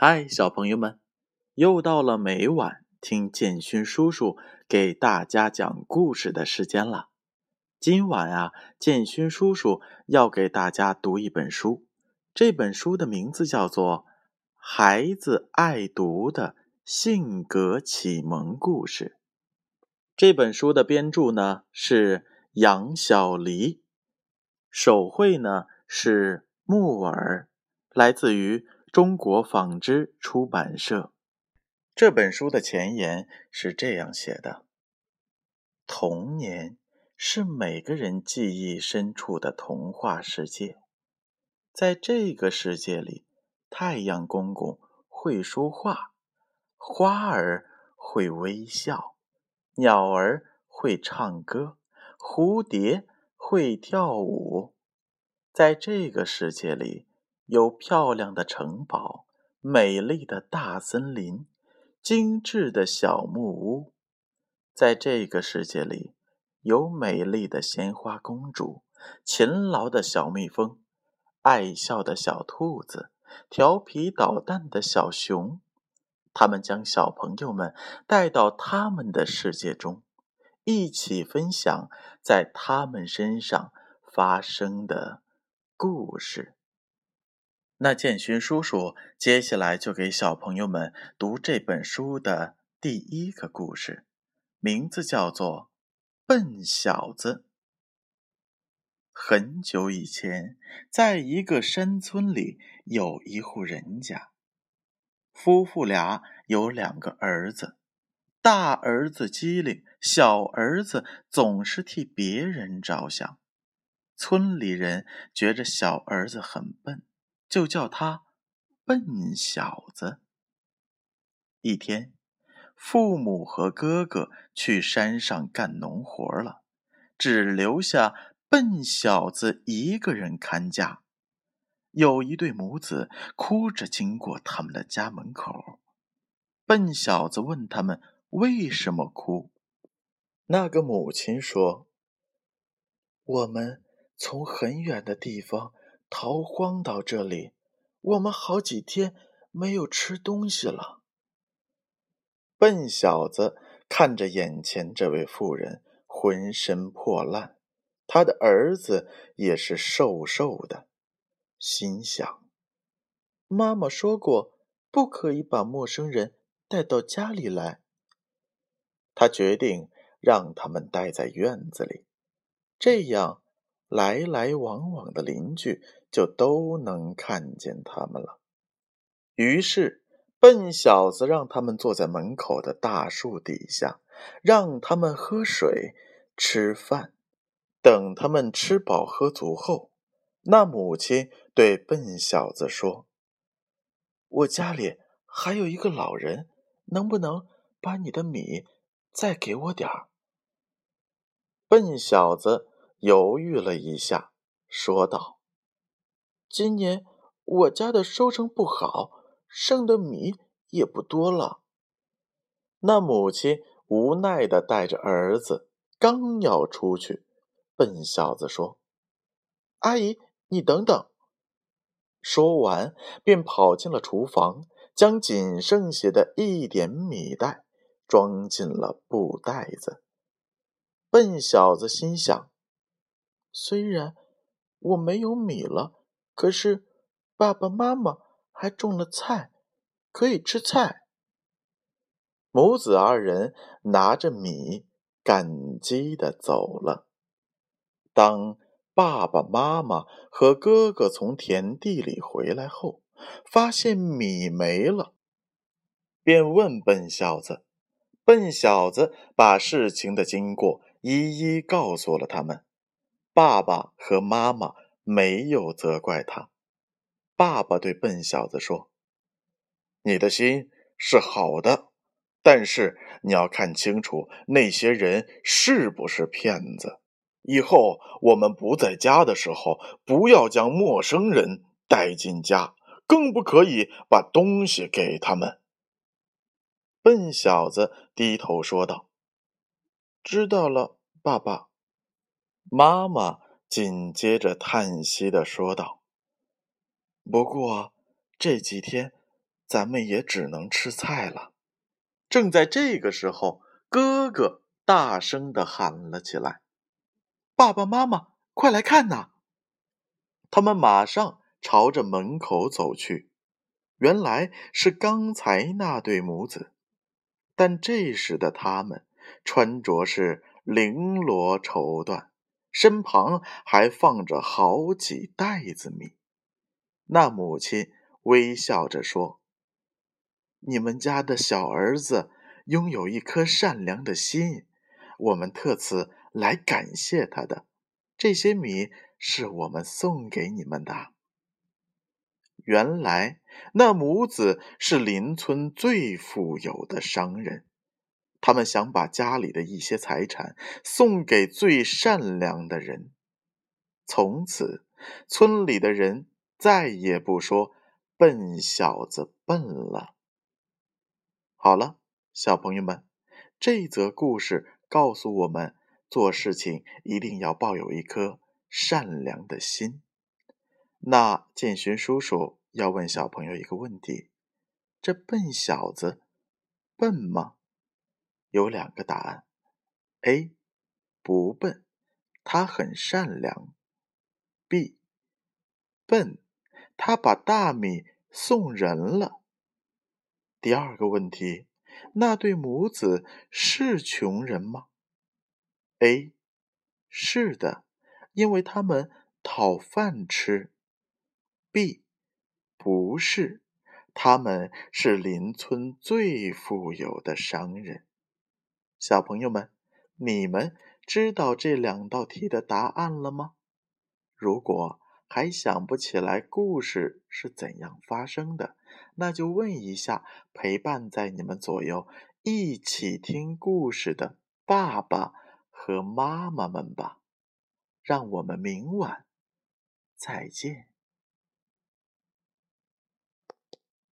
嗨，小朋友们，又到了每晚听建勋叔叔给大家讲故事的时间了。今晚啊，建勋叔叔要给大家读一本书，这本书的名字叫做《孩子爱读的性格启蒙故事》。这本书的编著呢是杨小黎，手绘呢是木耳，来自于。中国纺织出版社这本书的前言是这样写的：“童年是每个人记忆深处的童话世界，在这个世界里，太阳公公会说话，花儿会微笑，鸟儿会唱歌，蝴蝶会跳舞，在这个世界里。”有漂亮的城堡，美丽的大森林，精致的小木屋。在这个世界里，有美丽的鲜花公主，勤劳的小蜜蜂，爱笑的小兔子，调皮捣蛋的小熊。他们将小朋友们带到他们的世界中，一起分享在他们身上发生的故事。那建勋叔叔接下来就给小朋友们读这本书的第一个故事，名字叫做《笨小子》。很久以前，在一个山村里，有一户人家，夫妇俩有两个儿子，大儿子机灵，小儿子总是替别人着想。村里人觉着小儿子很笨。就叫他笨小子。一天，父母和哥哥去山上干农活了，只留下笨小子一个人看家。有一对母子哭着经过他们的家门口，笨小子问他们为什么哭。那个母亲说：“我们从很远的地方。”逃荒到这里，我们好几天没有吃东西了。笨小子看着眼前这位妇人，浑身破烂，他的儿子也是瘦瘦的，心想：妈妈说过，不可以把陌生人带到家里来。他决定让他们待在院子里，这样。来来往往的邻居就都能看见他们了。于是，笨小子让他们坐在门口的大树底下，让他们喝水、吃饭。等他们吃饱喝足后，那母亲对笨小子说：“我家里还有一个老人，能不能把你的米再给我点儿？”笨小子。犹豫了一下，说道：“今年我家的收成不好，剩的米也不多了。”那母亲无奈的带着儿子，刚要出去，笨小子说：“阿姨，你等等。”说完，便跑进了厨房，将仅剩下的一点米袋装进了布袋子。笨小子心想。虽然我没有米了，可是爸爸妈妈还种了菜，可以吃菜。母子二人拿着米，感激的走了。当爸爸妈妈和哥哥从田地里回来后，发现米没了，便问笨小子。笨小子把事情的经过一一告诉了他们。爸爸和妈妈没有责怪他。爸爸对笨小子说：“你的心是好的，但是你要看清楚那些人是不是骗子。以后我们不在家的时候，不要将陌生人带进家，更不可以把东西给他们。”笨小子低头说道：“知道了，爸爸。”妈妈紧接着叹息的说道：“不过这几天咱们也只能吃菜了。正在这个时候，哥哥大声的喊了起来：“爸爸妈妈，快来看呐！”他们马上朝着门口走去，原来是刚才那对母子，但这时的他们穿着是绫罗绸缎，身旁还放着好几袋子米。那母亲微笑着说。你们家的小儿子拥有一颗善良的心，我们特此来感谢他的。这些米是我们送给你们的。原来那母子是邻村最富有的商人，他们想把家里的一些财产送给最善良的人。从此，村里的人再也不说“笨小子笨”了。好了，小朋友们，这则故事告诉我们，做事情一定要抱有一颗善良的心。那建勋叔叔要问小朋友一个问题：这笨小子笨吗？有两个答案：A. 不笨，他很善良；B. 笨，他把大米送人了。第二个问题，那对母子是穷人吗？A，是的，因为他们讨饭吃。B，不是，他们是邻村最富有的商人。小朋友们，你们知道这两道题的答案了吗？如果还想不起来故事是怎样发生的，那就问一下陪伴在你们左右、一起听故事的爸爸和妈妈们吧。让我们明晚再见。